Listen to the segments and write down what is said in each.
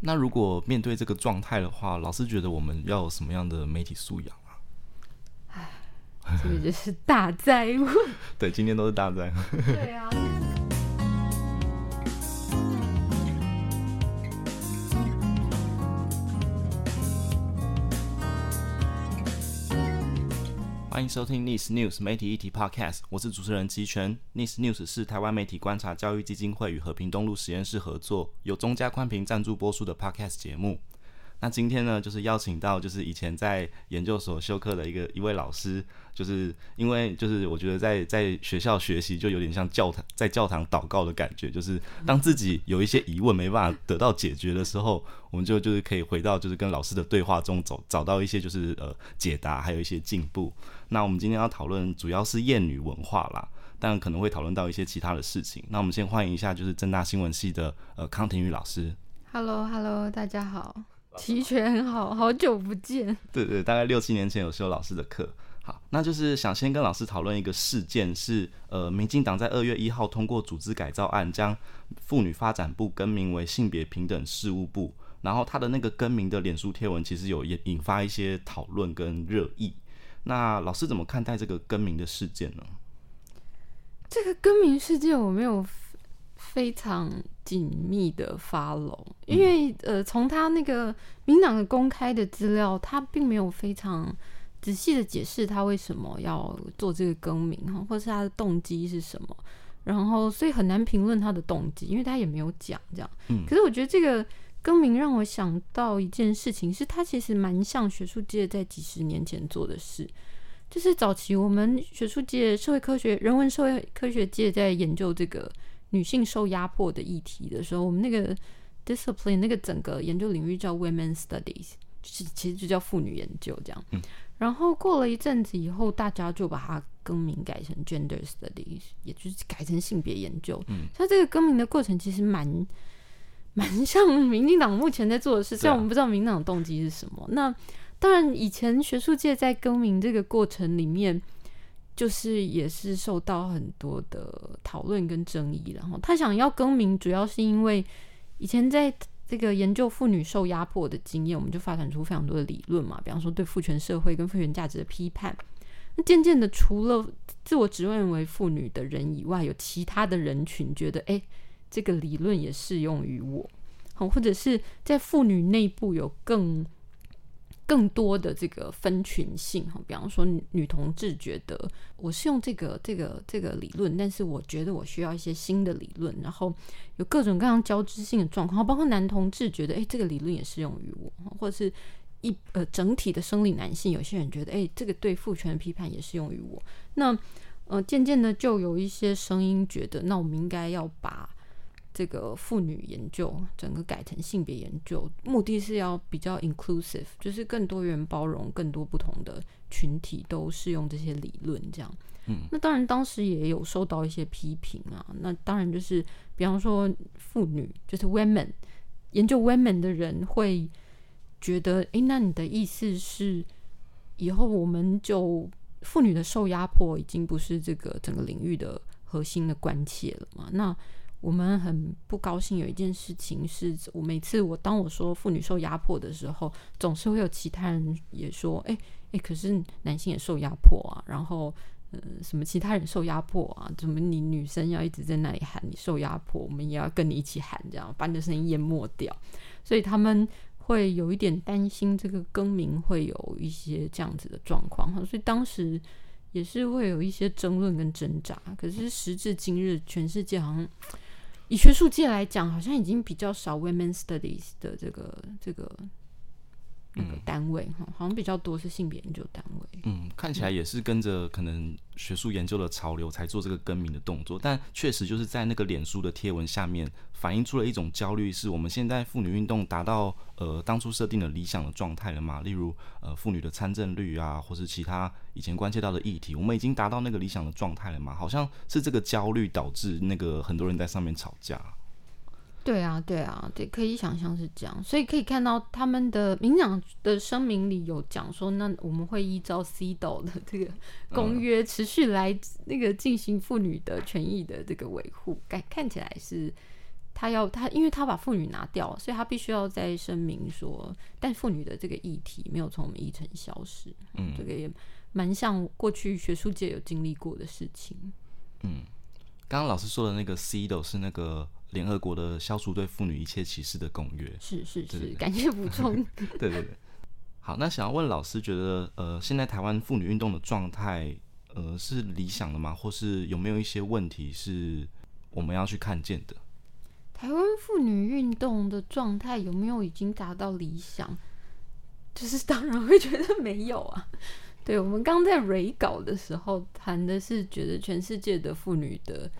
那如果面对这个状态的话，老师觉得我们要有什么样的媒体素养啊？哎，这个就是大灾问。对，今天都是大灾。对啊。欢迎收听《Nice News》媒体议题 Podcast，我是主持人齐全。《Nice News》是台湾媒体观察教育基金会与和平东路实验室合作，由中嘉宽频赞助播出的 Podcast 节目。那今天呢，就是邀请到就是以前在研究所修课的一个一位老师，就是因为就是我觉得在在学校学习就有点像教堂在教堂祷告的感觉，就是当自己有一些疑问没办法得到解决的时候，我们就就是可以回到就是跟老师的对话中走找到一些就是呃解答，还有一些进步。那我们今天要讨论主要是厌女文化啦，但可能会讨论到一些其他的事情。那我们先欢迎一下就是政大新闻系的呃康庭宇老师。Hello，Hello，hello, 大家好。齐全好，好久不见。对对，大概六七年前有修老师的课。好，那就是想先跟老师讨论一个事件是，是呃，民进党在二月一号通过组织改造案，将妇女发展部更名为性别平等事务部。然后他的那个更名的脸书贴文，其实有引引发一些讨论跟热议。那老师怎么看待这个更名的事件呢？这个更名事件我没有。非常紧密的 follow，因为呃，从他那个民党的公开的资料，他并没有非常仔细的解释他为什么要做这个更名哈，或是他的动机是什么，然后所以很难评论他的动机，因为他也没有讲这样。嗯，可是我觉得这个更名让我想到一件事情，是他其实蛮像学术界在几十年前做的事，就是早期我们学术界、社会科学、人文社会科学界在研究这个。女性受压迫的议题的时候，我们那个 discipline 那个整个研究领域叫 women studies，就是其实就叫妇女研究这样。嗯。然后过了一阵子以后，大家就把它更名改成 gender studies，也就是改成性别研究。嗯。它这个更名的过程其实蛮 蛮像民进党目前在做的事，虽然我们不知道民进党的动机是什么。那当然，以前学术界在更名这个过程里面。就是也是受到很多的讨论跟争议，然后他想要更名，主要是因为以前在这个研究妇女受压迫的经验，我们就发展出非常多的理论嘛，比方说对父权社会跟父权价值的批判。那渐渐的，除了自我指认为妇女的人以外，有其他的人群觉得，哎，这个理论也适用于我，好，或者是在妇女内部有更。更多的这个分群性哈，比方说女同志觉得我是用这个这个这个理论，但是我觉得我需要一些新的理论，然后有各种各样交织性的状况，包括男同志觉得哎，这个理论也适用于我，或者是一呃整体的生理男性，有些人觉得哎，这个对父权的批判也适用于我。那呃，渐渐的就有一些声音觉得，那我们应该要把。这个妇女研究整个改成性别研究，目的是要比较 inclusive，就是更多元包容，更多不同的群体都适用这些理论，这样。嗯，那当然当时也有受到一些批评啊。那当然就是，比方说妇女，就是 women 研究 women 的人会觉得，诶，那你的意思是，以后我们就妇女的受压迫已经不是这个整个领域的核心的关切了嘛？那我们很不高兴，有一件事情是我每次我当我说妇女受压迫的时候，总是会有其他人也说，哎哎，可是男性也受压迫啊，然后呃什么其他人受压迫啊，怎么你女生要一直在那里喊你受压迫，我们也要跟你一起喊，这样把你的声音淹没掉，所以他们会有一点担心这个更名会有一些这样子的状况，哈所以当时也是会有一些争论跟挣扎。可是时至今日，全世界好像。以学术界来讲，好像已经比较少 women studies 的这个这个那个单位哈，好像比较多是性别研究单位。嗯，看起来也是跟着可能学术研究的潮流才做这个更名的动作，但确实就是在那个脸书的贴文下面。反映出了一种焦虑，是我们现在妇女运动达到呃当初设定的理想的状态了吗？例如呃妇女的参政率啊，或是其他以前关切到的议题，我们已经达到那个理想的状态了吗？好像是这个焦虑导致那个很多人在上面吵架。对啊，对啊，对，可以想象是这样，所以可以看到他们的民党的声明里有讲说，那我们会依照 CEDAW 的这个公约持续来那个进行妇女的权益的这个维护，看看起来是。他要他，因为他把妇女拿掉，所以他必须要在声明说，但妇女的这个议题没有从我们议程消失。嗯，这个也蛮像过去学术界有经历过的事情。嗯，刚刚老师说的那个 CEDAW 是那个联合国的消除对妇女一切歧视的公约。是是是，感谢补充。对对 对。好，那想要问老师，觉得呃，现在台湾妇女运动的状态，呃，是理想的吗？或是有没有一些问题是我们要去看见的？台湾妇女运动的状态有没有已经达到理想？就是当然会觉得没有啊。对，我们刚在蕊稿的时候谈的是，觉得全世界的妇女的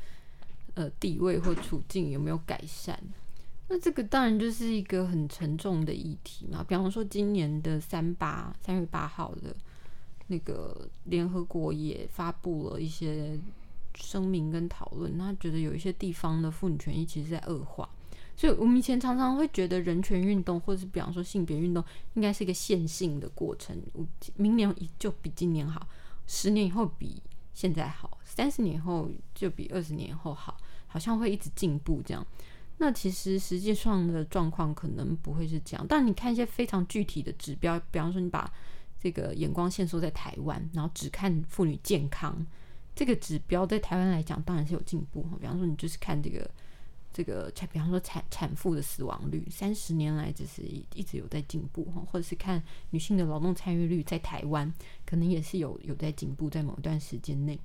呃地位或处境有没有改善？那这个当然就是一个很沉重的议题嘛。比方说，今年的三八三月八号的那个联合国也发布了一些。声明跟讨论，他觉得有一些地方的妇女权益其实在恶化，所以我们以前常常会觉得人权运动，或者是比方说性别运动，应该是一个线性的过程，明年就比今年好，十年以后比现在好，三十年后就比二十年后好，好像会一直进步这样。那其实实际上的状况可能不会是这样，但你看一些非常具体的指标，比方说你把这个眼光限缩在台湾，然后只看妇女健康。这个指标在台湾来讲当然是有进步，比方说你就是看这个这个产，比方说产产妇的死亡率，三十年来只是一直有在进步哈，或者是看女性的劳动参与率，在台湾可能也是有有在进步，在某一段时间内。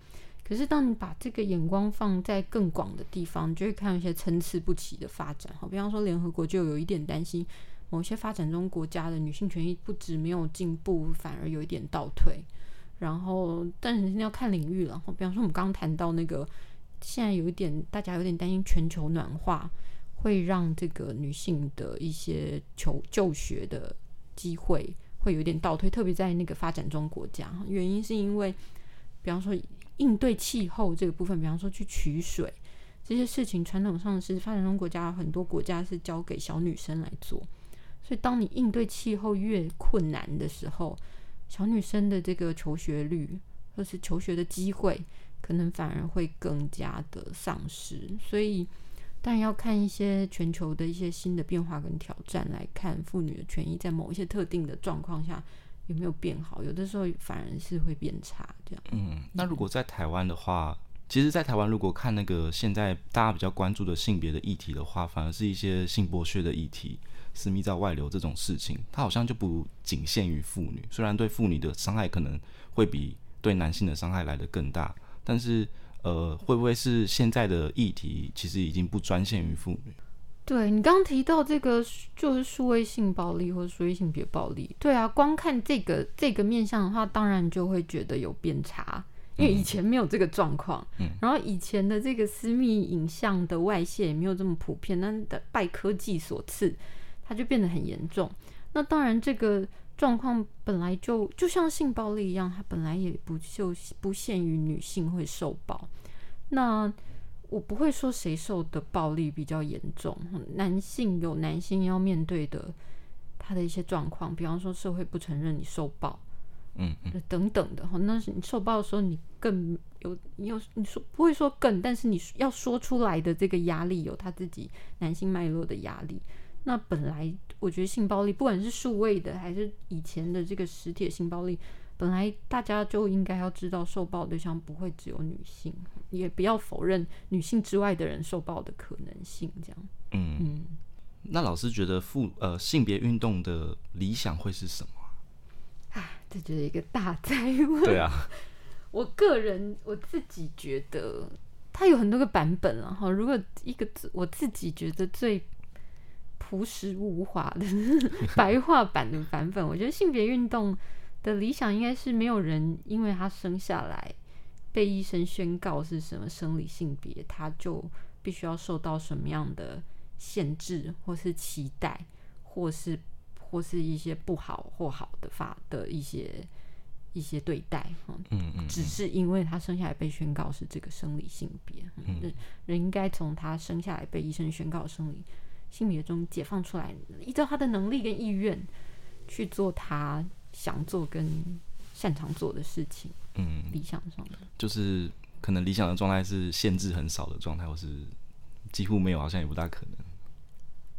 可是当你把这个眼光放在更广的地方，你就会看到一些参差不齐的发展哈。比方说联合国就有一点担心，某些发展中国家的女性权益不止没有进步，反而有一点倒退。然后，但是要看领域了。比方说，我们刚刚谈到那个，现在有一点，大家有点担心全球暖化会让这个女性的一些求就学的机会会有点倒退，特别在那个发展中国家。原因是因为，比方说应对气候这个部分，比方说去取水这些事情，传统上是发展中国家很多国家是交给小女生来做。所以，当你应对气候越困难的时候，小女生的这个求学率，或是求学的机会，可能反而会更加的丧失。所以，当然要看一些全球的一些新的变化跟挑战，来看妇女的权益在某一些特定的状况下有没有变好。有的时候反而是会变差，这样。嗯，那如果在台湾的话，其实，在台湾如果看那个现在大家比较关注的性别的议题的话，反而是一些性剥削的议题。私密照外流这种事情，它好像就不仅限于妇女。虽然对妇女的伤害可能会比对男性的伤害来得更大，但是呃，会不会是现在的议题其实已经不专限于妇女？对，你刚刚提到这个，就是数位性暴力或者数位性别暴力。对啊，光看这个这个面向的话，当然就会觉得有变差，因为以前没有这个状况。嗯，然后以前的这个私密影像的外泄也没有这么普遍，那拜科技所赐。它就变得很严重。那当然，这个状况本来就就像性暴力一样，它本来也不就不限于女性会受暴。那我不会说谁受的暴力比较严重，男性有男性要面对的他的一些状况，比方说社会不承认你受暴，嗯，嗯等等的哈。那是你受暴的时候，你更有你有你说不会说更，但是你要说出来的这个压力，有他自己男性脉络的压力。那本来我觉得性暴力，不管是数位的还是以前的这个实体的性暴力，本来大家就应该要知道，受暴对象不会只有女性，也不要否认女性之外的人受暴的可能性。这样，嗯嗯。那老师觉得父呃性别运动的理想会是什么？啊，这就是一个大灾问。对啊，我个人我自己觉得它有很多个版本了哈。如果一个我自己觉得最朴实无华的 白话版的版本，我觉得性别运动的理想应该是没有人因为他生下来被医生宣告是什么生理性别，他就必须要受到什么样的限制，或是期待，或是或是一些不好或好的法的一些一些对待。嗯嗯，只是因为他生下来被宣告是这个生理性别，嗯，人人应该从他生下来被医生宣告生理。性别中解放出来，依照他的能力跟意愿去做他想做跟擅长做的事情。嗯，理想上的就是可能理想的状态是限制很少的状态，或是几乎没有，好像也不大可能。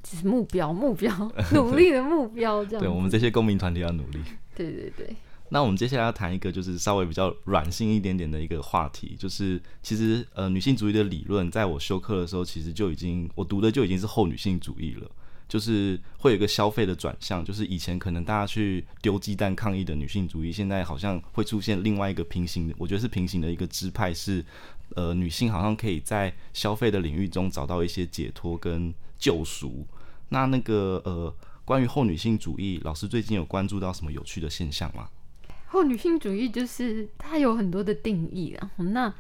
只是目标，目标，努力的目标，这样。对，我们这些公民团体要努力。对对对。那我们接下来要谈一个就是稍微比较软性一点点的一个话题，就是其实呃女性主义的理论，在我修课的时候，其实就已经我读的就已经是后女性主义了，就是会有一个消费的转向，就是以前可能大家去丢鸡蛋抗议的女性主义，现在好像会出现另外一个平行的，我觉得是平行的一个支派，是呃女性好像可以在消费的领域中找到一些解脱跟救赎。那那个呃关于后女性主义，老师最近有关注到什么有趣的现象吗？后女性主义就是它有很多的定义啊。那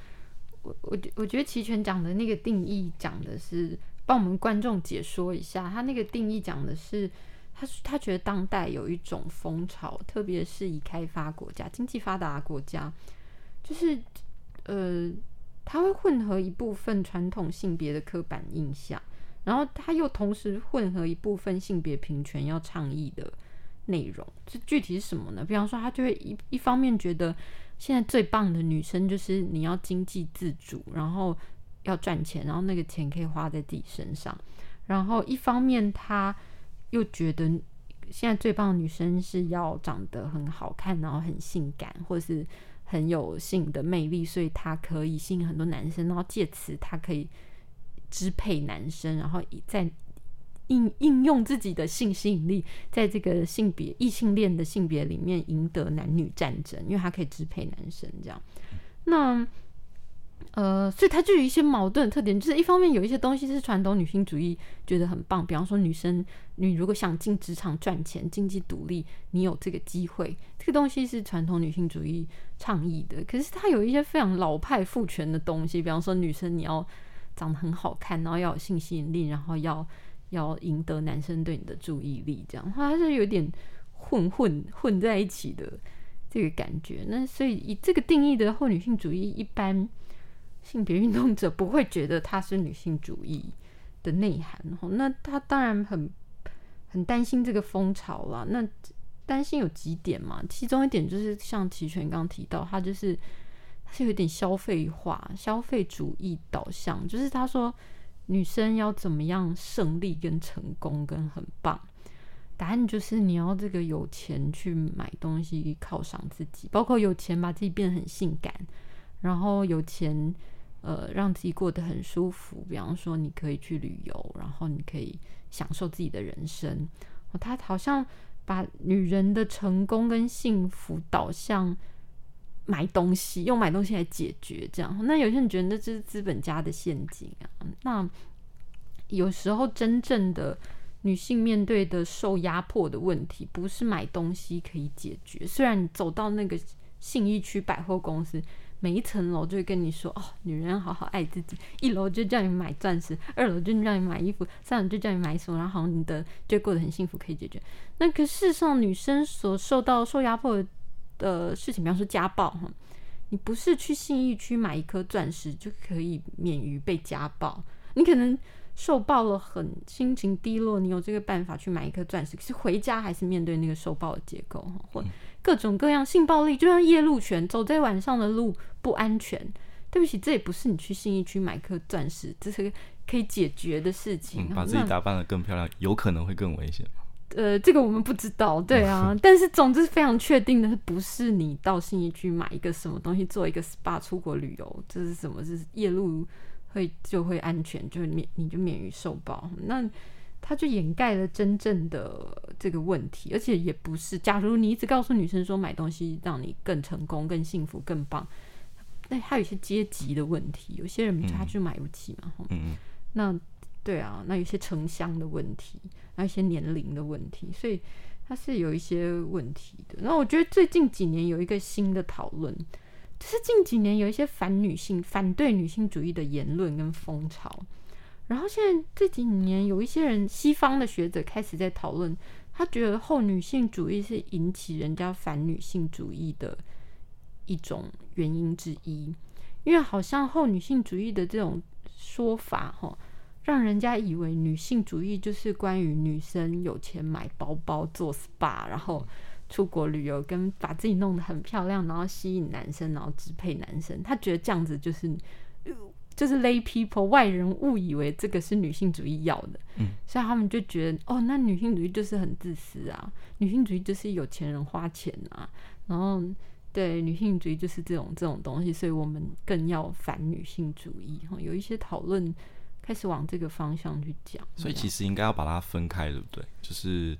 我我我觉得齐全讲的那个定义讲的是帮我们观众解说一下，他那个定义讲的是他他觉得当代有一种风潮，特别是以开发国家、经济发达国家，就是呃，他会混合一部分传统性别的刻板印象，然后他又同时混合一部分性别平权要倡议的。内容这具体是什么呢？比方说，他就会一一方面觉得现在最棒的女生就是你要经济自主，然后要赚钱，然后那个钱可以花在自己身上。然后一方面他又觉得现在最棒的女生是要长得很好看，然后很性感，或是很有性的魅力，所以她可以吸引很多男生，然后借此她可以支配男生，然后在。应应用自己的性吸引力，在这个性别异性恋的性别里面赢得男女战争，因为他可以支配男生这样。那呃，所以它就有一些矛盾特点，就是一方面有一些东西是传统女性主义觉得很棒，比方说女生你如果想进职场赚钱、经济独立，你有这个机会，这个东西是传统女性主义倡议的。可是它有一些非常老派父权的东西，比方说女生你要长得很好看，然后要有性吸引力，然后要。要赢得男生对你的注意力，这样它是有点混混混在一起的这个感觉。那所以以这个定义的后女性主义，一般性别运动者不会觉得它是女性主义的内涵。那他当然很很担心这个风潮啦。那担心有几点嘛？其中一点就是像齐全刚刚提到，他就是他是有点消费化、消费主义导向，就是他说。女生要怎么样胜利跟成功跟很棒？答案就是你要这个有钱去买东西犒赏自己，包括有钱把自己变得很性感，然后有钱呃让自己过得很舒服。比方说你可以去旅游，然后你可以享受自己的人生。他好像把女人的成功跟幸福导向买东西，用买东西来解决，这样。那有些人觉得那这是资本家的陷阱啊。那有时候真正的女性面对的受压迫的问题，不是买东西可以解决。虽然你走到那个信义区百货公司，每一层楼就会跟你说：“哦，女人要好好爱自己。”一楼就叫你买钻石，二楼就叫你买衣服，三楼就叫你买什么，然后你的就过得很幸福，可以解决。那可事实上，女生所受到受压迫的。事情，比方说家暴哈，你不是去信义区买一颗钻石就可以免于被家暴，你可能受暴了，很心情低落，你有这个办法去买一颗钻石，可是回家还是面对那个受暴的结构哈，或各种各样性暴力，就像夜路权，走在晚上的路不安全。对不起，这也不是你去信义区买颗钻石，这是个可以解决的事情。嗯，把自己打扮的更漂亮，有可能会更危险。呃，这个我们不知道，对啊，但是总之非常确定的是，不是你到信义区买一个什么东西，做一个 SPA 出国旅游，这是什么？是夜路会就会安全，就免你就免于受暴。那他就掩盖了真正的这个问题，而且也不是。假如你一直告诉女生说买东西让你更成功、更幸福、更棒，那还有一些阶级的问题，有些人他就买不起嘛。嗯，那。对啊，那有些城乡的问题，那一些年龄的问题，所以它是有一些问题的。那我觉得最近几年有一个新的讨论，就是近几年有一些反女性、反对女性主义的言论跟风潮。然后现在这几年有一些人，西方的学者开始在讨论，他觉得后女性主义是引起人家反女性主义的一种原因之一，因为好像后女性主义的这种说法，哈。让人家以为女性主义就是关于女生有钱买包包、做 SPA，然后出国旅游，跟把自己弄得很漂亮，然后吸引男生，然后支配男生。他觉得这样子就是就是 lay people 外人误以为这个是女性主义要的，嗯，所以他们就觉得哦，那女性主义就是很自私啊，女性主义就是有钱人花钱啊，然后对女性主义就是这种这种东西，所以我们更要反女性主义哈。有一些讨论开始往这个方向去讲，所以其实应该要把它分开，对不对？就是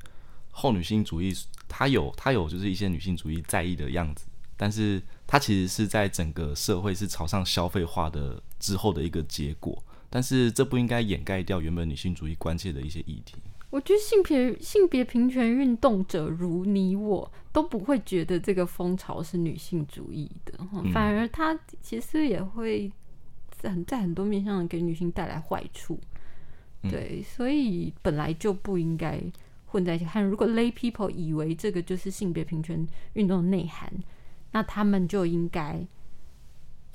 后女性主义，它有它有就是一些女性主义在意的样子。但是它其实是在整个社会是朝向消费化的之后的一个结果，但是这不应该掩盖掉原本女性主义关切的一些议题。我觉得性别性别平权运动者如你我都不会觉得这个风潮是女性主义的，嗯、反而它其实也会在很在很多面向给女性带来坏处。对，所以本来就不应该混在一起看。如果 lay people 以为这个就是性别平权运动的内涵。那他们就应该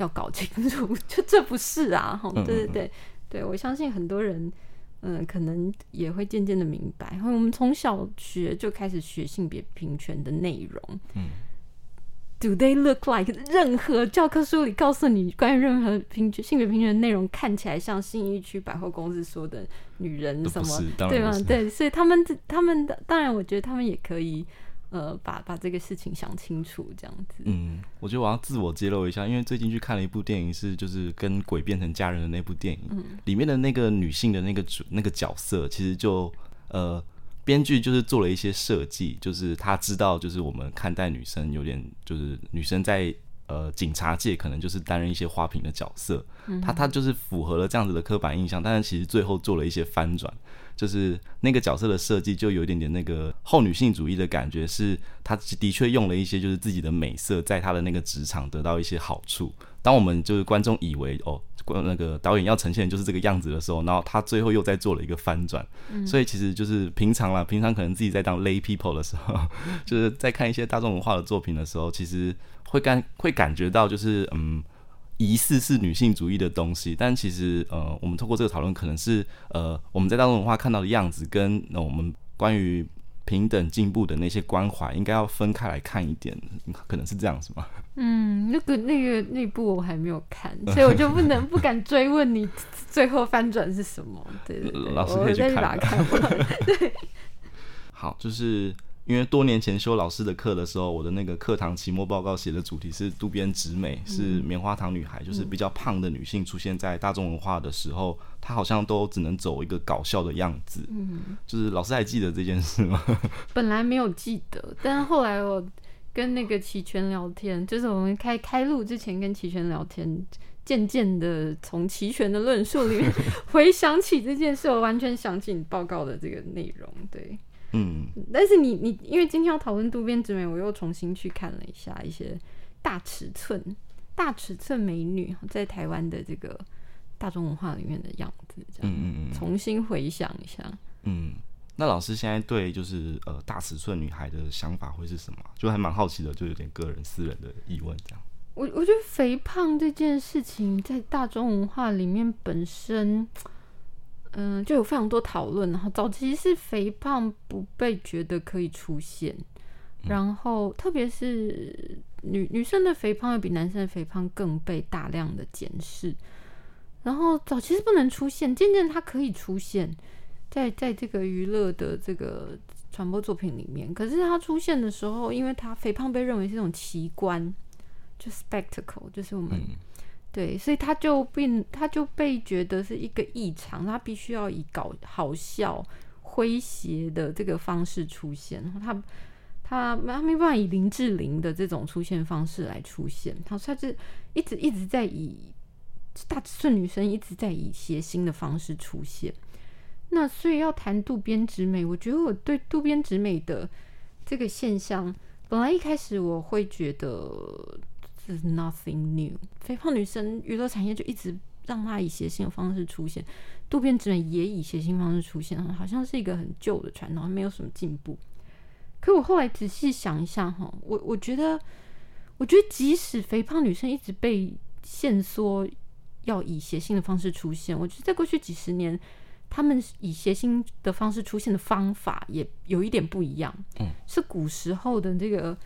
要搞清楚，就这不是啊！哈，对对对，对我相信很多人，嗯，可能也会渐渐的明白。我们从小学就开始学性别平权的内容，嗯，Do they look like？任何教科书里告诉你关于任何平权性别平权的内容，看起来像信义区百货公司说的女人什么，对吗？对，所以他们他们的当然，我觉得他们也可以。呃，把把这个事情想清楚，这样子。嗯，我觉得我要自我揭露一下，因为最近去看了一部电影，是就是跟鬼变成家人的那部电影，嗯、里面的那个女性的那个主那个角色，其实就呃，编剧就是做了一些设计，就是他知道，就是我们看待女生有点，就是女生在呃警察界可能就是担任一些花瓶的角色，嗯、他他就是符合了这样子的刻板印象，但是其实最后做了一些翻转。就是那个角色的设计，就有一点点那个后女性主义的感觉，是他的确用了一些就是自己的美色，在他的那个职场得到一些好处。当我们就是观众以为哦，那个导演要呈现就是这个样子的时候，然后他最后又在做了一个翻转。嗯、所以其实就是平常啦，平常可能自己在当 lay people 的时候，就是在看一些大众文化的作品的时候，其实会感会感觉到就是嗯。疑似是女性主义的东西，但其实呃，我们透过这个讨论，可能是呃，我们在大众文化看到的样子，跟呃我们关于平等进步的那些关怀，应该要分开来看一点，可能是这样子吗？嗯，那个那个那部我还没有看，所以我就不能不敢追问你最后翻转是什么。对对对，老师可以去看。对，好，就是。因为多年前修老师的课的时候，我的那个课堂期末报告写的主题是渡边直美，是棉花糖女孩，就是比较胖的女性出现在大众文化的时候，她好像都只能走一个搞笑的样子。嗯，就是老师还记得这件事吗？本来没有记得，但是后来我跟那个齐全聊天，就是我们开开录之前跟齐全聊天，渐渐的从齐全的论述里面 回想起这件事，我完全想起你报告的这个内容，对。嗯，但是你你因为今天要讨论渡边直美，我又重新去看了一下一些大尺寸大尺寸美女在台湾的这个大众文化里面的样子，这样，嗯嗯嗯，重新回想一下。嗯，那老师现在对就是呃大尺寸女孩的想法会是什么？就还蛮好奇的，就有点个人私人的疑问这样。我我觉得肥胖这件事情在大众文化里面本身。嗯，就有非常多讨论。然后早期是肥胖不被觉得可以出现，然后特别是女女生的肥胖要比男生的肥胖更被大量的检视。然后早期是不能出现，渐渐它可以出现在在这个娱乐的这个传播作品里面。可是它出现的时候，因为它肥胖被认为是一种奇观，就 spectacle，就是我们。对，所以他就变，他就被觉得是一个异常，他必须要以搞好笑、诙谐的这个方式出现。他他他没办法以林志玲的这种出现方式来出现，他他是一直一直在以大尺寸女生一直在以谐星的方式出现。那所以要谈渡边直美，我觉得我对渡边直美的这个现象，本来一开始我会觉得。这是 nothing new。肥胖女生娱乐产业就一直让她以谐星的方式出现，渡边直美也以谐星方式出现，好像是一个很旧的传统，没有什么进步。可我后来仔细想一下，哈，我我觉得，我觉得即使肥胖女生一直被限缩要以谐星的方式出现，我觉得在过去几十年，他们以谐星的方式出现的方法也有一点不一样。嗯，是古时候的这个。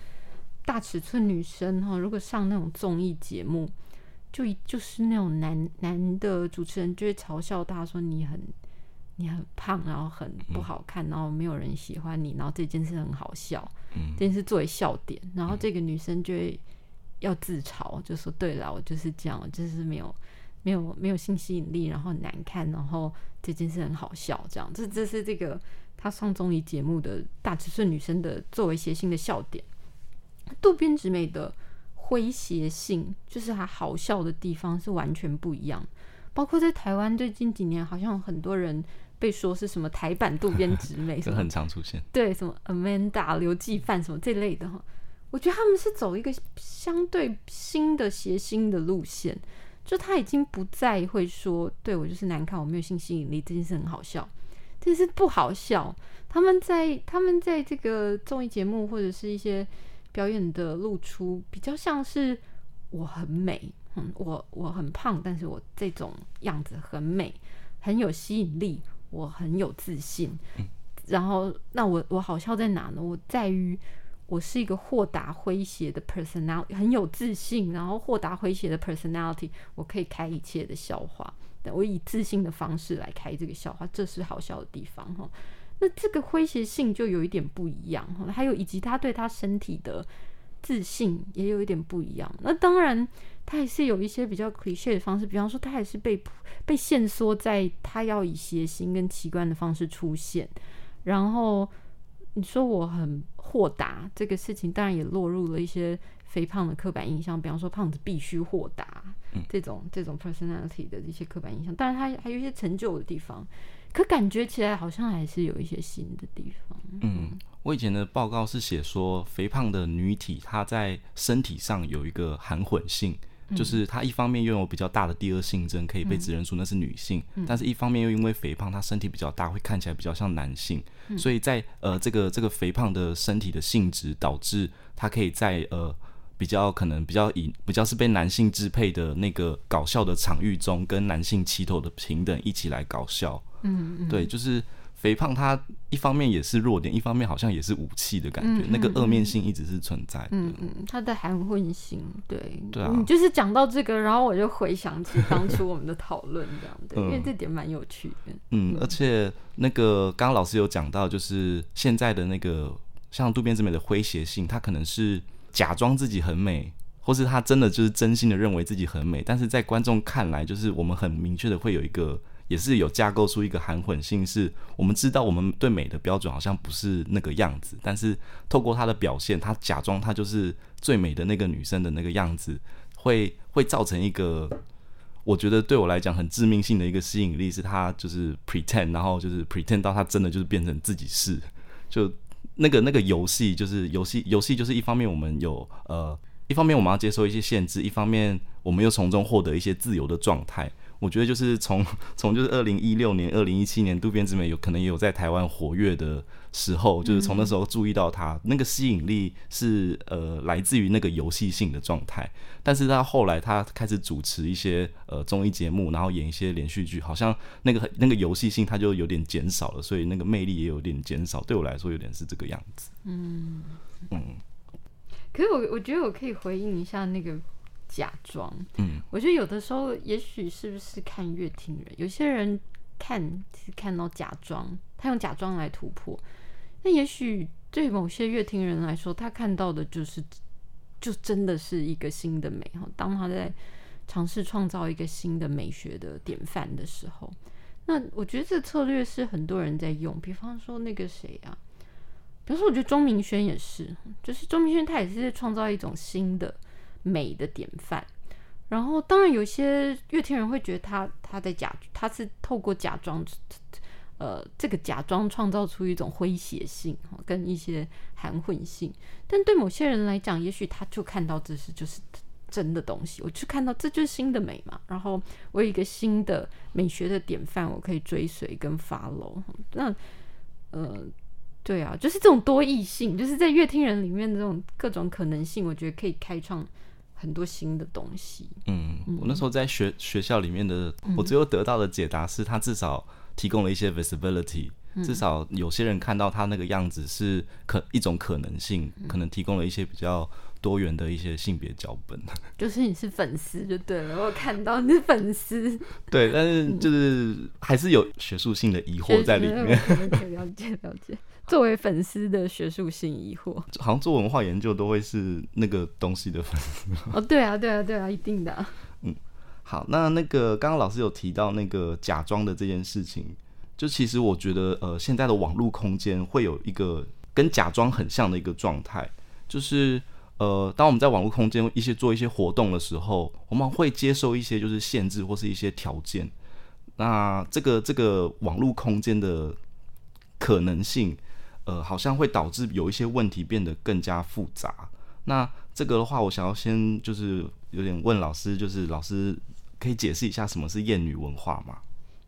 大尺寸女生哈，如果上那种综艺节目，就就是那种男男的主持人就会嘲笑她说你很你很胖，然后很不好看，然后没有人喜欢你，然后这件事很好笑，嗯，这件事作为笑点，然后这个女生就会要自嘲，就说对了，我就是这样，就是没有没有没有性吸引力，然后很难看，然后这件事很好笑，这样，这这是这个他上综艺节目的大尺寸女生的作为谐星的笑点，渡边直美的。诙谐性就是它好笑的地方是完全不一样，包括在台湾最近几年，好像很多人被说是什么台版渡边直美，什么很常出现，对，什么 Amanda 刘继范什么这类的哈，我觉得他们是走一个相对新的谐星的路线，就他已经不再会说对我就是难看，我没有性吸引力，这件事很好笑，这件事不好笑。他们在他们在这个综艺节目或者是一些。表演的露出比较像是我很美，嗯，我我很胖，但是我这种样子很美，很有吸引力，我很有自信。嗯、然后，那我我好笑在哪呢？我在于我是一个豁达诙谐的 personality，很有自信，然后豁达诙谐的 personality，我可以开一切的笑话。我以自信的方式来开这个笑话，这是好笑的地方哈。那这个诙谐性就有一点不一样，还有以及他对他身体的自信也有一点不一样。那当然，他也是有一些比较 cliché 的方式，比方说他还是被被限缩在他要以谐星跟奇观的方式出现。然后你说我很豁达这个事情，当然也落入了一些肥胖的刻板印象，比方说胖子必须豁达这种这种 personality 的一些刻板印象。当然，他还有一些成就的地方。可感觉起来好像还是有一些新的地方。嗯，我以前的报告是写说，肥胖的女体她在身体上有一个含混性，嗯、就是她一方面拥有比较大的第二性征，可以被指认出那是女性，嗯、但是一方面又因为肥胖，她身体比较大，会看起来比较像男性，嗯、所以在呃这个这个肥胖的身体的性质，导致她可以在呃。比较可能比较以比较是被男性支配的那个搞笑的场域中，跟男性齐头的平等一起来搞笑。嗯，嗯，对，就是肥胖，它一方面也是弱点，一方面好像也是武器的感觉。那个二面性一直是存在的。嗯嗯，它的含混性，对对啊。你就是讲到这个，然后我就回想起当初我们的讨论，这样对，因为这点蛮有趣的。嗯，嗯，而且那个刚刚老师有讲到，就是现在的那个像渡边直美的诙谐性，它可能是。假装自己很美，或是他真的就是真心的认为自己很美，但是在观众看来，就是我们很明确的会有一个，也是有架构出一个含混性，是我们知道我们对美的标准好像不是那个样子，但是透过他的表现，他假装他就是最美的那个女生的那个样子，会会造成一个，我觉得对我来讲很致命性的一个吸引力，是他就是 pretend，然后就是 pretend 到他真的就是变成自己是，就。那个那个游戏就是游戏，游戏就是一方面我们有呃，一方面我们要接受一些限制，一方面我们又从中获得一些自由的状态。我觉得就是从 从就是二零一六年、二零一七年，渡边直美有可能也有在台湾活跃的时候，就是从那时候注意到他、嗯、那个吸引力是呃来自于那个游戏性的状态。但是他后来他开始主持一些呃综艺节目，然后演一些连续剧，好像那个那个游戏性他就有点减少了，所以那个魅力也有点减少。对我来说，有点是这个样子。嗯嗯。可是我我觉得我可以回应一下那个。假装，嗯，我觉得有的时候，也许是不是看乐听人，有些人看是看到假装，他用假装来突破，那也许对某些乐听人来说，他看到的就是，就真的是一个新的美哈。当他在尝试创造一个新的美学的典范的时候，那我觉得这策略是很多人在用，比方说那个谁啊，比方说我觉得钟明轩也是，就是钟明轩他也是在创造一种新的。美的典范，然后当然有些乐听人会觉得他他在假，他是透过假装，呃，这个假装创造出一种诙谐性跟一些含混性。但对某些人来讲，也许他就看到这是就是真的东西，我就看到这就是新的美嘛。然后我有一个新的美学的典范，我可以追随跟 follow。那呃，对啊，就是这种多义性，就是在乐听人里面的这种各种可能性，我觉得可以开创。很多新的东西。嗯，我那时候在学学校里面的，我最后得到的解答是，他至少提供了一些 visibility，至少有些人看到他那个样子是可一种可能性，可能提供了一些比较多元的一些性别脚本。就是你是粉丝就对了，我看到你是粉丝。对，但是就是还是有学术性的疑惑在里面。了解了解，作为粉丝的学术性疑惑，好像做文化研究都会是那个东西的粉丝。哦，对啊，对啊，对啊，一定的啊。嗯，好，那那个刚刚老师有提到那个假装的这件事情。就其实我觉得，呃，现在的网络空间会有一个跟假装很像的一个状态，就是呃，当我们在网络空间一些做一些活动的时候，我们会接受一些就是限制或是一些条件。那这个这个网络空间的可能性，呃，好像会导致有一些问题变得更加复杂。那这个的话，我想要先就是有点问老师，就是老师可以解释一下什么是厌女文化吗？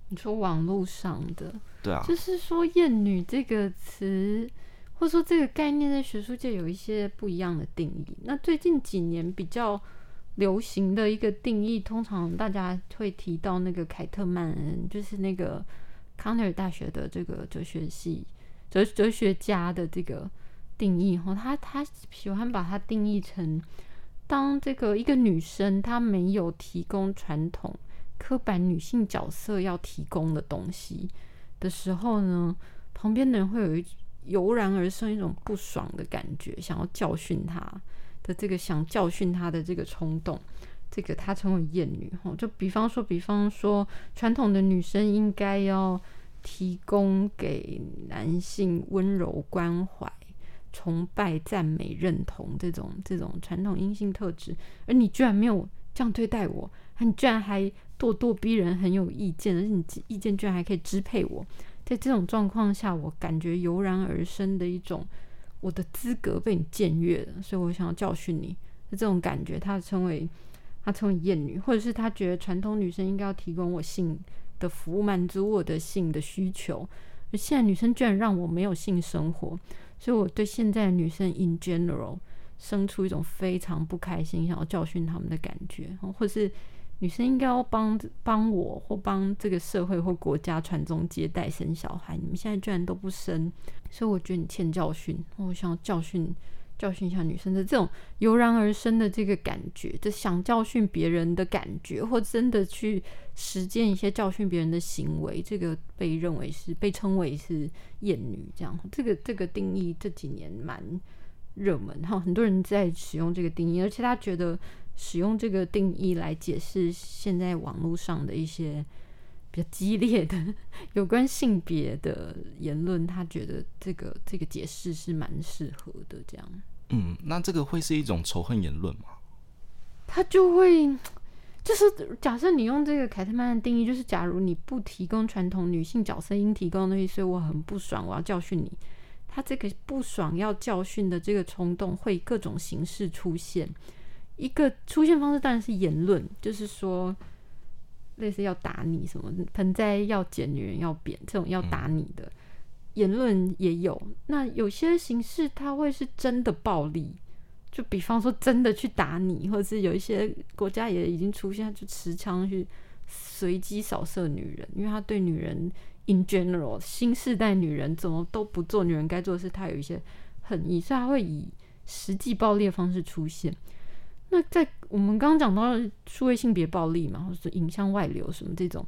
你说网络上的，对啊，就是说“厌女”这个词，或者说这个概念，在学术界有一些不一样的定义。那最近几年比较流行的一个定义，通常大家会提到那个凯特曼恩，就是那个康奈尔大学的这个哲学系哲哲学家的这个定义。哈，他他喜欢把它定义成，当这个一个女生她没有提供传统。刻板女性角色要提供的东西的时候呢，旁边的人会有一油然而生一种不爽的感觉，想要教训她的这个想教训她的这个冲动，这个她称为厌女。吼，就比方说，比方说，传统的女生应该要提供给男性温柔关怀、崇拜、赞美、认同这种这种传统阴性特质，而你居然没有这样对待我，你居然还。咄咄逼人，很有意见，而且你意见居然还可以支配我。在这种状况下，我感觉油然而生的一种我的资格被你僭越了，所以我想要教训你。这种感觉，他称为他称为厌女，或者是他觉得传统女生应该要提供我性的服务，满足我的性的需求。而现在女生居然让我没有性生活，所以我对现在的女生 in general 生出一种非常不开心，想要教训他们的感觉，或是。女生应该要帮帮我，或帮这个社会或国家传宗接代、生小孩。你们现在居然都不生，所以我觉得你欠教训。我想要教训教训一下女生的这种油然而生的这个感觉，就想教训别人的感觉，或真的去实践一些教训别人的行为，这个被认为是被称为是厌女。这样，这个这个定义这几年蛮热门，哈，很多人在使用这个定义，而且他觉得。使用这个定义来解释现在网络上的一些比较激烈的有关性别的言论，他觉得这个这个解释是蛮适合的。这样，嗯，那这个会是一种仇恨言论吗？他就会就是假设你用这个凯特曼的定义，就是假如你不提供传统女性角色应提供的东西，所以我很不爽，我要教训你。他这个不爽要教训的这个冲动，会各种形式出现。一个出现方式当然是言论，就是说，类似要打你什么盆栽要剪，女人要扁这种要打你的言论也有。那有些形式它会是真的暴力，就比方说真的去打你，或者是有一些国家也已经出现，就持枪去随机扫射女人，因为他对女人 in general 新世代女人怎么都不做女人该做的事，他有一些恨意，所以他会以实际暴力的方式出现。那在我们刚刚讲到数位性别暴力嘛，或者是影像外流什么这种，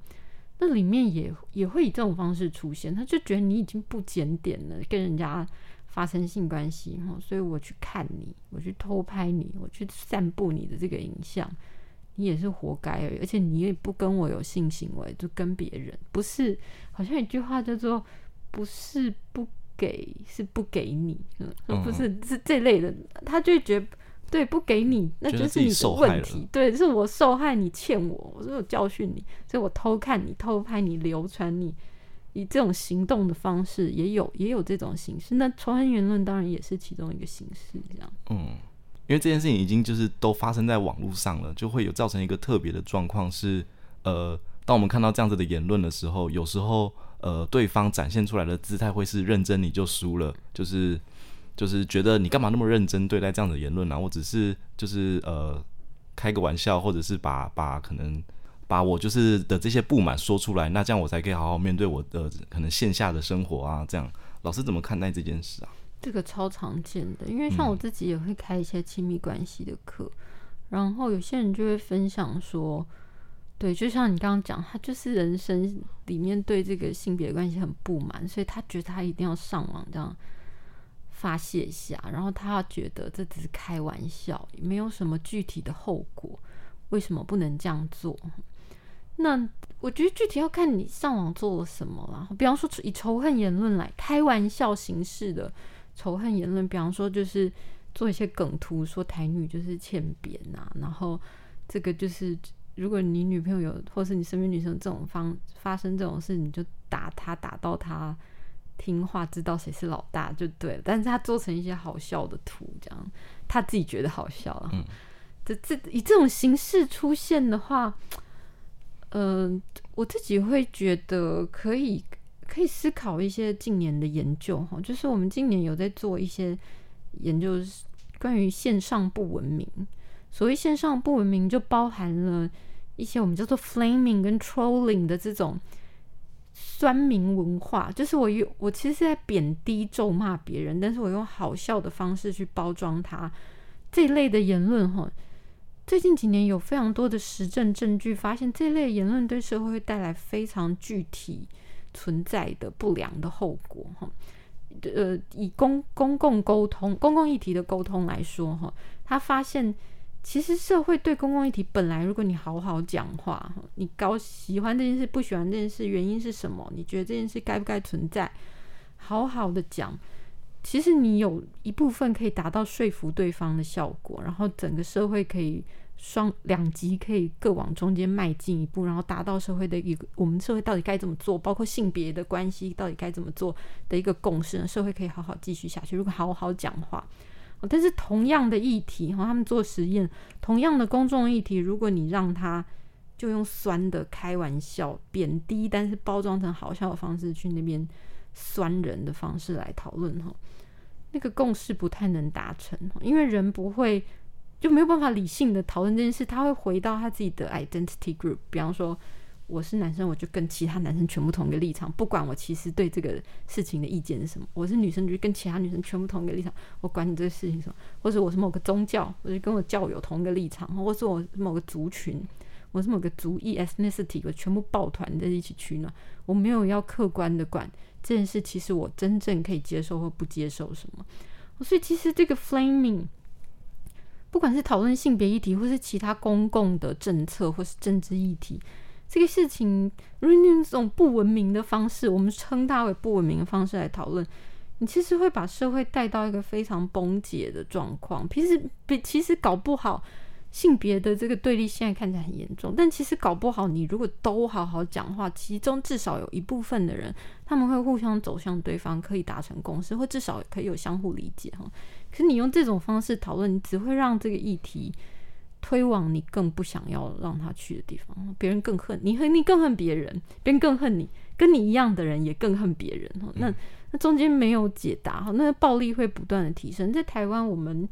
那里面也也会以这种方式出现。他就觉得你已经不检点了，跟人家发生性关系哈，所以我去看你，我去偷拍你，我去散布你的这个影像，你也是活该而已。而且你也不跟我有性行为，就跟别人，不是好像一句话叫做“不是不给，是不给你”，嗯，不是是这类的，他就觉得。对，不给你，那就是你的问题。对，是我受害，你欠我，我是有教训你，所以我偷看你、偷拍你、流传你，以这种行动的方式，也有也有这种形式。那仇恨言论当然也是其中一个形式，这样。嗯，因为这件事情已经就是都发生在网络上了，就会有造成一个特别的状况是，呃，当我们看到这样子的言论的时候，有时候呃，对方展现出来的姿态会是认真，你就输了，就是。就是觉得你干嘛那么认真对待这样的言论呢？我只是就是呃开个玩笑，或者是把把可能把我就是的这些不满说出来，那这样我才可以好好面对我的可能线下的生活啊。这样老师怎么看待这件事啊？这个超常见的，因为像我自己也会开一些亲密关系的课，嗯、然后有些人就会分享说，对，就像你刚刚讲，他就是人生里面对这个性别关系很不满，所以他觉得他一定要上网这样发泄一下，然后他觉得这只是开玩笑，也没有什么具体的后果，为什么不能这样做？那我觉得具体要看你上网做了什么啦。比方说以仇恨言论来开玩笑形式的。仇恨言论，比方说就是做一些梗图，说台女就是欠扁呐、啊，然后这个就是如果你女朋友有，或是你身边女生这种方发生这种事，你就打她，打到她听话，知道谁是老大就对了。但是他做成一些好笑的图，这样他自己觉得好笑了。嗯，这这以这种形式出现的话，嗯、呃，我自己会觉得可以。可以思考一些近年的研究哈，就是我们今年有在做一些研究，关于线上不文明。所谓线上不文明，就包含了一些我们叫做 flaming 跟 trolling 的这种酸民文化，就是我用我其实是在贬低、咒骂别人，但是我用好笑的方式去包装它这一类的言论哈。最近几年有非常多的实证证据，发现这类言论对社会会带来非常具体。存在的不良的后果，哈，呃，以公公共沟通、公共议题的沟通来说，哈，他发现其实社会对公共议题本来，如果你好好讲话，你高喜欢这件事，不喜欢这件事，原因是什么？你觉得这件事该不该存在？好好的讲，其实你有一部分可以达到说服对方的效果，然后整个社会可以。双两极可以各往中间迈进一步，然后达到社会的一个我们社会到底该怎么做，包括性别的关系到底该怎么做的一个共识呢？社会可以好好继续下去。如果好好讲话，但是同样的议题哈，他们做实验，同样的公众议题，如果你让他就用酸的开玩笑、贬低，但是包装成好笑的方式去那边酸人的方式来讨论哈，那个共识不太能达成，因为人不会。就没有办法理性的讨论这件事，他会回到他自己的 identity group。比方说，我是男生，我就跟其他男生全部同一个立场，不管我其实对这个事情的意见是什么。我是女生，就跟其他女生全部同一个立场，我管你这个事情什么。或者我是某个宗教，我就跟我教友同一个立场。或者我某个族群，我是某个族裔 ethnicity，我全部抱团在一起取暖。我没有要客观的管这件事，其实我真正可以接受或不接受什么。所以其实这个 flaming。不管是讨论性别议题，或是其他公共的政策，或是政治议题，这个事情，如果用这种不文明的方式，我们称它为不文明的方式来讨论，你其实会把社会带到一个非常崩解的状况。其实，比其实搞不好。性别的这个对立现在看起来很严重，但其实搞不好，你如果都好好讲话，其中至少有一部分的人，他们会互相走向对方，可以达成共识，或至少可以有相互理解哈。可是你用这种方式讨论，你只会让这个议题推往你更不想要让他去的地方，别人更恨你，恨你更恨别人，别人更恨你，跟你一样的人也更恨别人。那那中间没有解答哈，那个暴力会不断的提升。在台湾，我们。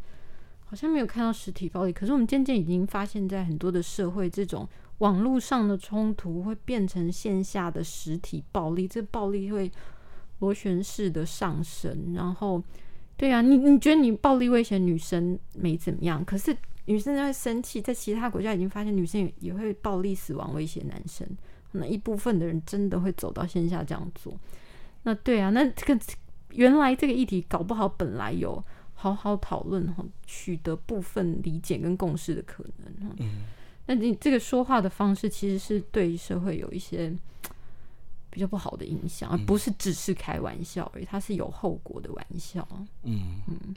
好像没有看到实体暴力，可是我们渐渐已经发现，在很多的社会，这种网络上的冲突会变成线下的实体暴力，这暴力会螺旋式的上升。然后，对啊，你你觉得你暴力威胁女生没怎么样，可是女生在生气，在其他国家已经发现女生也也会暴力死亡威胁男生，那一部分的人真的会走到线下这样做。那对啊，那这个原来这个议题搞不好本来有。好好讨论哈，取得部分理解跟共识的可能哈。嗯，那你这个说话的方式其实是对社会有一些比较不好的影响，而不是只是开玩笑而已，它是有后果的玩笑。嗯嗯。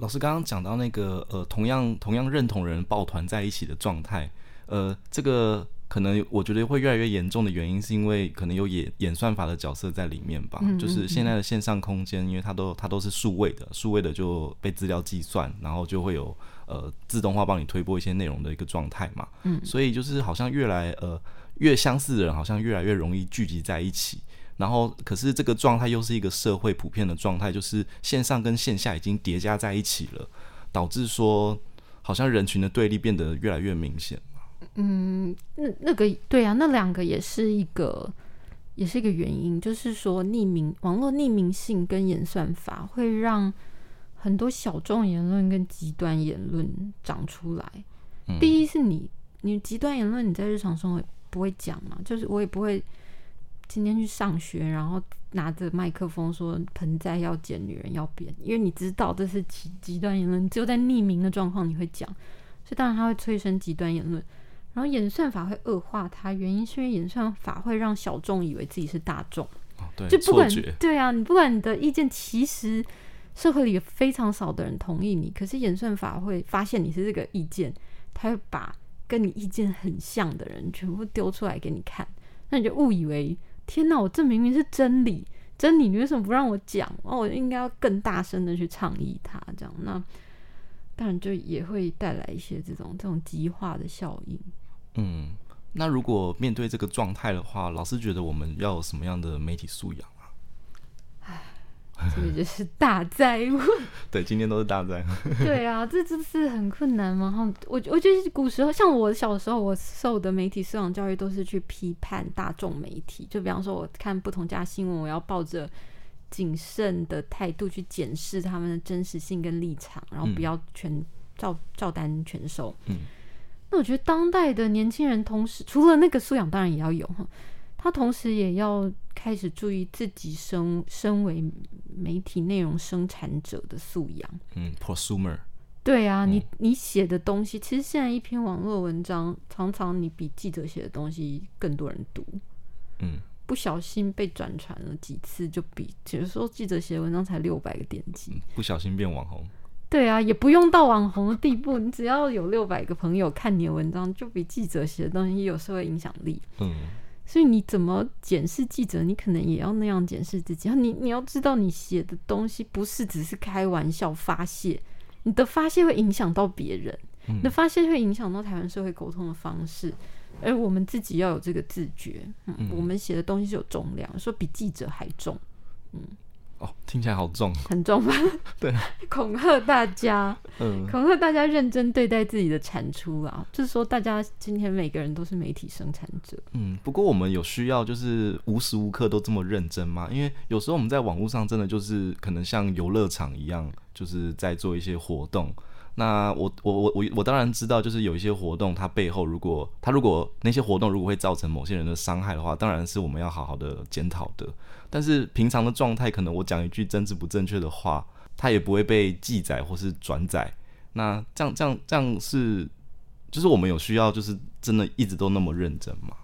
老师刚刚讲到那个呃，同样同样认同人抱团在一起的状态，呃，这个。可能我觉得会越来越严重的原因，是因为可能有演演算法的角色在里面吧。嗯嗯嗯，就是现在的线上空间，因为它都它都是数位的，数位的就被资料计算，然后就会有呃自动化帮你推播一些内容的一个状态嘛。嗯，所以就是好像越来呃越相似的人，好像越来越容易聚集在一起。然后可是这个状态又是一个社会普遍的状态，就是线上跟线下已经叠加在一起了，导致说好像人群的对立变得越来越明显。嗯，那那个对啊，那两个也是一个也是一个原因，就是说匿名网络匿名性跟演算法会让很多小众言论跟极端言论长出来。嗯、第一是你，你极端言论你在日常生活不会讲嘛，就是我也不会今天去上学，然后拿着麦克风说盆栽要剪，女人要变，因为你知道这是极极端言论，只有在匿名的状况你会讲，所以当然他会催生极端言论。然后演算法会恶化它，原因是因为演算法会让小众以为自己是大众，哦、对，就不管对啊，你不管你的意见，其实社会里有非常少的人同意你，可是演算法会发现你是这个意见，他会把跟你意见很像的人全部丢出来给你看，那你就误以为天哪，我这明明是真理，真理你为什么不让我讲？哦，我应该要更大声的去倡议它，这样那当然就也会带来一些这种这种极化的效应。嗯，那如果面对这个状态的话，老师觉得我们要有什么样的媒体素养这个就是大灾问。对，今天都是大灾。对啊，这这是很困难嘛。然后我我觉得古时候，像我小时候，我受的媒体素养教育都是去批判大众媒体。就比方说，我看不同家新闻，我要抱着谨慎的态度去检视他们的真实性跟立场，然后不要全照照单全收。嗯。那我觉得当代的年轻人，同时除了那个素养，当然也要有哈，他同时也要开始注意自己身身为媒体内容生产者的素养。嗯，prosumer。对啊，嗯、你你写的东西，其实现在一篇网络文章，常常你比记者写的东西更多人读。嗯，不小心被转传了几次，就比有时候记者写的文章才六百个点击，不小心变网红。对啊，也不用到网红的地步，你只要有六百个朋友看你的文章，就比记者写的东西有社会影响力。嗯，所以你怎么检视记者，你可能也要那样检视自己。你你要知道，你写的东西不是只是开玩笑发泄，你的发泄会影响到别人，嗯、你的发泄会影响到台湾社会沟通的方式，而我们自己要有这个自觉。嗯，嗯我们写的东西是有重量，说比记者还重。嗯。哦，听起来好重，很重吧？对，恐吓大家，嗯，恐吓大家认真对待自己的产出啊，就是说，大家今天每个人都是媒体生产者。嗯，不过我们有需要，就是无时无刻都这么认真吗？因为有时候我们在网络上真的就是可能像游乐场一样，就是在做一些活动。那我我我我我当然知道，就是有一些活动，它背后如果它如果那些活动如果会造成某些人的伤害的话，当然是我们要好好的检讨的。但是平常的状态，可能我讲一句政治不正确的话，它也不会被记载或是转载。那这样这样这样是，就是我们有需要，就是真的一直都那么认真吗？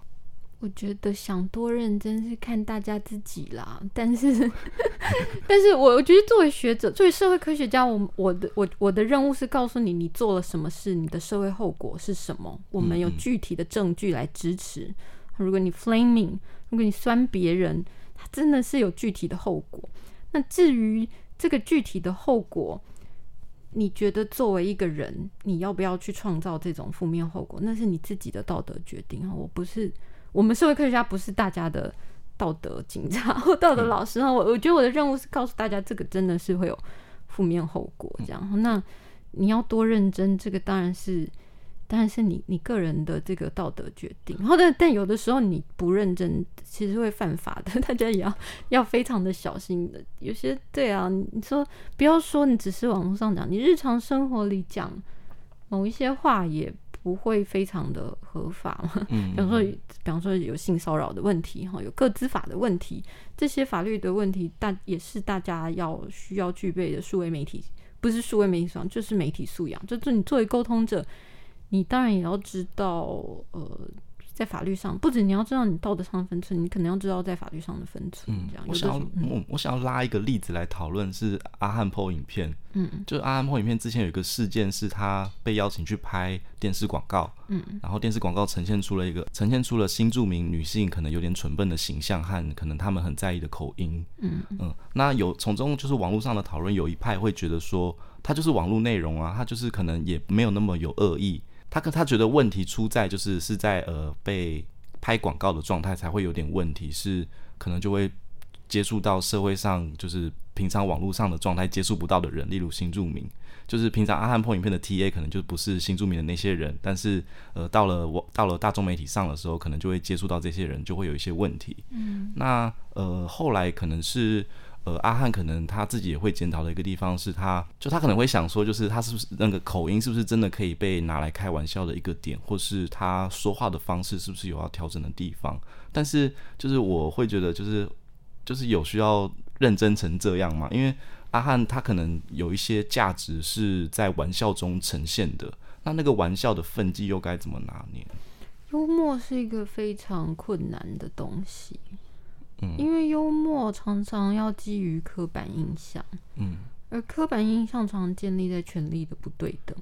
我觉得想多认真是看大家自己啦，但是，但是我我觉得作为学者，作为社会科学家，我我的我我的任务是告诉你，你做了什么事，你的社会后果是什么，我们有具体的证据来支持。如果你 flaming，如果你酸别人，他真的是有具体的后果。那至于这个具体的后果，你觉得作为一个人，你要不要去创造这种负面后果，那是你自己的道德决定啊。我不是。我们社会科学家不是大家的道德警察或 道德老师哈，我我觉得我的任务是告诉大家，这个真的是会有负面后果。这样，那你要多认真，这个当然是，当然是你你个人的这个道德决定。然后，但但有的时候你不认真，其实会犯法的，大家也要要非常的小心的。有些对啊，你说不要说你只是网络上讲，你日常生活里讲某一些话也。不会非常的合法嘛？嗯，比方说，比方说有性骚扰的问题，哈，有各资法的问题，这些法律的问题，大也是大家要需要具备的数位媒体，不是数位媒体素养，就是媒体素养。就是你作为沟通者，你当然也要知道，呃。在法律上，不止你要知道你道德上的分寸，你可能要知道在法律上的分寸。这样，我想要，嗯、我我想要拉一个例子来讨论，是阿汉 PO 影片。嗯，就阿汉 PO 影片之前有一个事件，是他被邀请去拍电视广告。嗯，然后电视广告呈现出了一个呈现出了新著名女性可能有点蠢笨的形象和可能他们很在意的口音。嗯嗯，那有从中就是网络上的讨论，有一派会觉得说，他就是网络内容啊，他就是可能也没有那么有恶意。他可他觉得问题出在就是是在呃被拍广告的状态才会有点问题，是可能就会接触到社会上就是平常网络上的状态接触不到的人，例如新住民，就是平常阿汉 po 影片的 TA 可能就不是新住民的那些人，但是呃到了我到了大众媒体上的时候，可能就会接触到这些人，就会有一些问题。嗯，那呃后来可能是。呃，阿汉可能他自己也会检讨的一个地方是他，就他可能会想说，就是他是不是那个口音是不是真的可以被拿来开玩笑的一个点，或是他说话的方式是不是有要调整的地方？但是就是我会觉得，就是就是有需要认真成这样吗？因为阿汉他可能有一些价值是在玩笑中呈现的，那那个玩笑的分际又该怎么拿捏？幽默是一个非常困难的东西。因为幽默常常要基于刻板印象，嗯，而刻板印象常常建立在权力的不对等，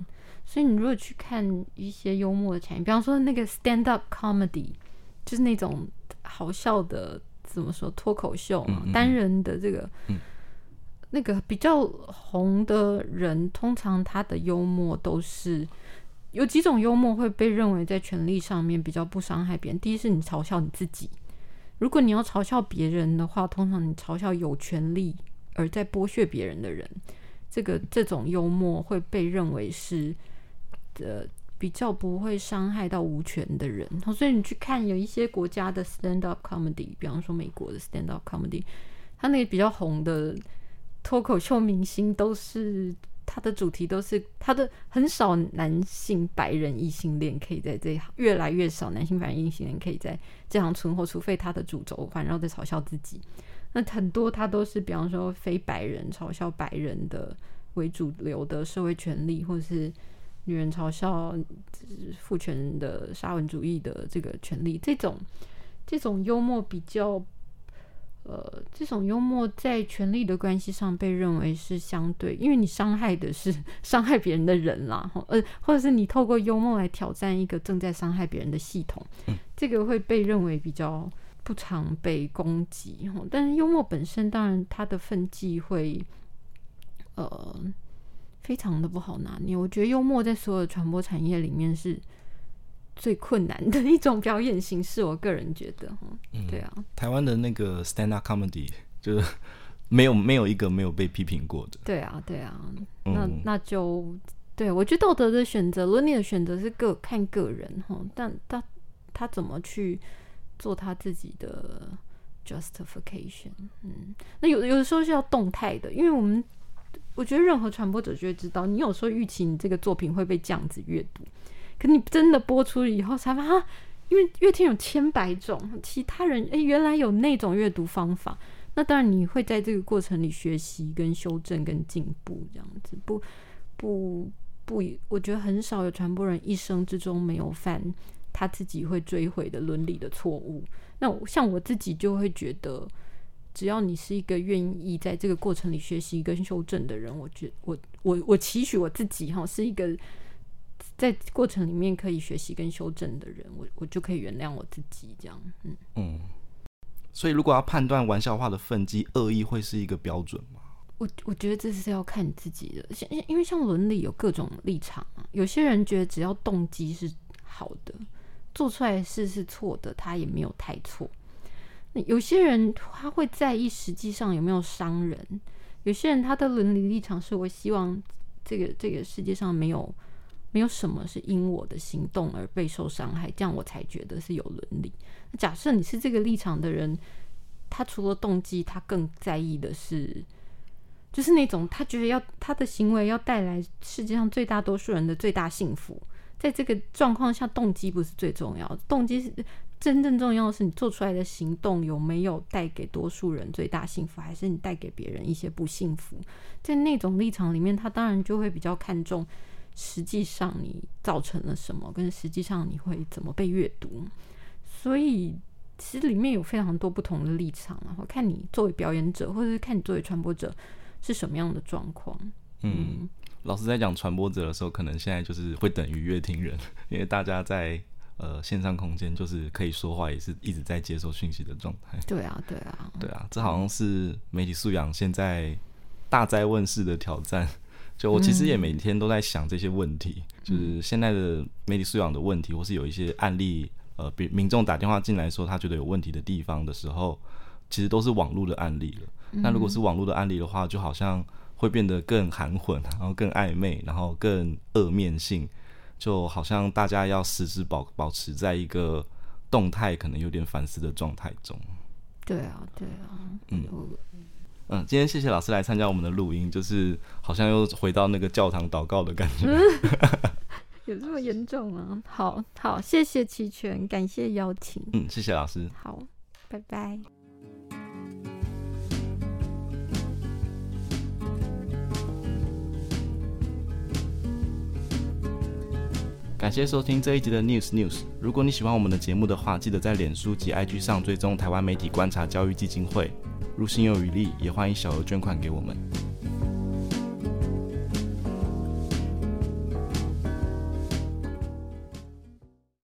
所以你如果去看一些幽默的产业，比方说那个 stand up comedy，就是那种好笑的怎么说脱口秀嘛，单人的这个，那个比较红的人，通常他的幽默都是有几种幽默会被认为在权力上面比较不伤害别人。第一是你嘲笑你自己。如果你要嘲笑别人的话，通常你嘲笑有权力而在剥削别人的人，这个这种幽默会被认为是呃比较不会伤害到无权的人。所以你去看有一些国家的 stand up comedy，比方说美国的 stand up comedy，他那个比较红的脱口秀明星都是。他的主题都是他的很少男性白人异性恋可以在这行越来越少男性白人异性恋可以在这行存活，除非他的主轴环绕在嘲笑自己。那很多他都是比方说非白人嘲笑白人的为主流的社会权利，或者是女人嘲笑父权的沙文主义的这个权利。这种这种幽默比较。呃，这种幽默在权力的关系上被认为是相对，因为你伤害的是 伤害别人的人啦，呃，或者是你透过幽默来挑战一个正在伤害别人的系统，这个会被认为比较不常被攻击。但是幽默本身，当然它的分际会呃非常的不好拿捏。我觉得幽默在所有的传播产业里面是。最困难的一种表演形式，我个人觉得，嗯，对啊，台湾的那个 stand up comedy 就是没有没有一个没有被批评过的，对啊，对啊，那那就对我觉得道德的选择、伦理的选择是个看个人哈，但他他怎么去做他自己的 justification，嗯，那有有的时候是要动态的，因为我们我觉得任何传播者就会知道，你有时候预期你这个作品会被这样子阅读。可你真的播出以后才发现，因为乐听有千百种，其他人诶、原来有那种阅读方法。那当然你会在这个过程里学习、跟修正、跟进步，这样子不不不，我觉得很少有传播人一生之中没有犯他自己会追悔的伦理的错误。那像我自己就会觉得，只要你是一个愿意在这个过程里学习跟修正的人，我觉我我我期许我自己哈是一个。在过程里面可以学习跟修正的人，我我就可以原谅我自己，这样，嗯嗯。所以，如果要判断玩笑话的分机，恶意会是一个标准吗？我我觉得这是要看你自己的，像因为像伦理有各种立场啊，有些人觉得只要动机是好的，做出来的事是错的，他也没有太错。那有些人他会在意实际上有没有伤人，有些人他的伦理立场是我希望这个这个世界上没有。没有什么是因我的行动而备受伤害，这样我才觉得是有伦理。假设你是这个立场的人，他除了动机，他更在意的是，就是那种他觉得要他的行为要带来世界上最大多数人的最大幸福。在这个状况下，动机不是最重要的，动机是真正重要的是你做出来的行动有没有带给多数人最大幸福，还是你带给别人一些不幸福？在那种立场里面，他当然就会比较看重。实际上你造成了什么？跟实际上你会怎么被阅读？所以其实里面有非常多不同的立场，然后看你作为表演者，或者是看你作为传播者是什么样的状况。嗯，嗯，老师在讲传播者的时候，可能现在就是会等于阅听人，因为大家在呃线上空间就是可以说话，也是一直在接受讯息的状态。对啊，对啊，对啊，这好像是媒体素养现在大灾问世的挑战。就我其实也每天都在想这些问题，嗯、就是现在的媒体素养的问题，或是有一些案例，呃，比民众打电话进来说他觉得有问题的地方的时候，其实都是网络的案例了。嗯、那如果是网络的案例的话，就好像会变得更含混，然后更暧昧，然后更二面性，就好像大家要时时保保持在一个动态，可能有点反思的状态中。对啊，对啊，嗯嗯，今天谢谢老师来参加我们的录音，就是好像又回到那个教堂祷告的感觉。有这么严重吗？好好，谢谢齐全，感谢邀请。嗯，谢谢老师。好，拜拜。感谢收听这一集的 News News。如果你喜欢我们的节目的话，记得在脸书及 IG 上追踪台湾媒体观察教育基金会。如心有余力，也欢迎小额捐款给我们。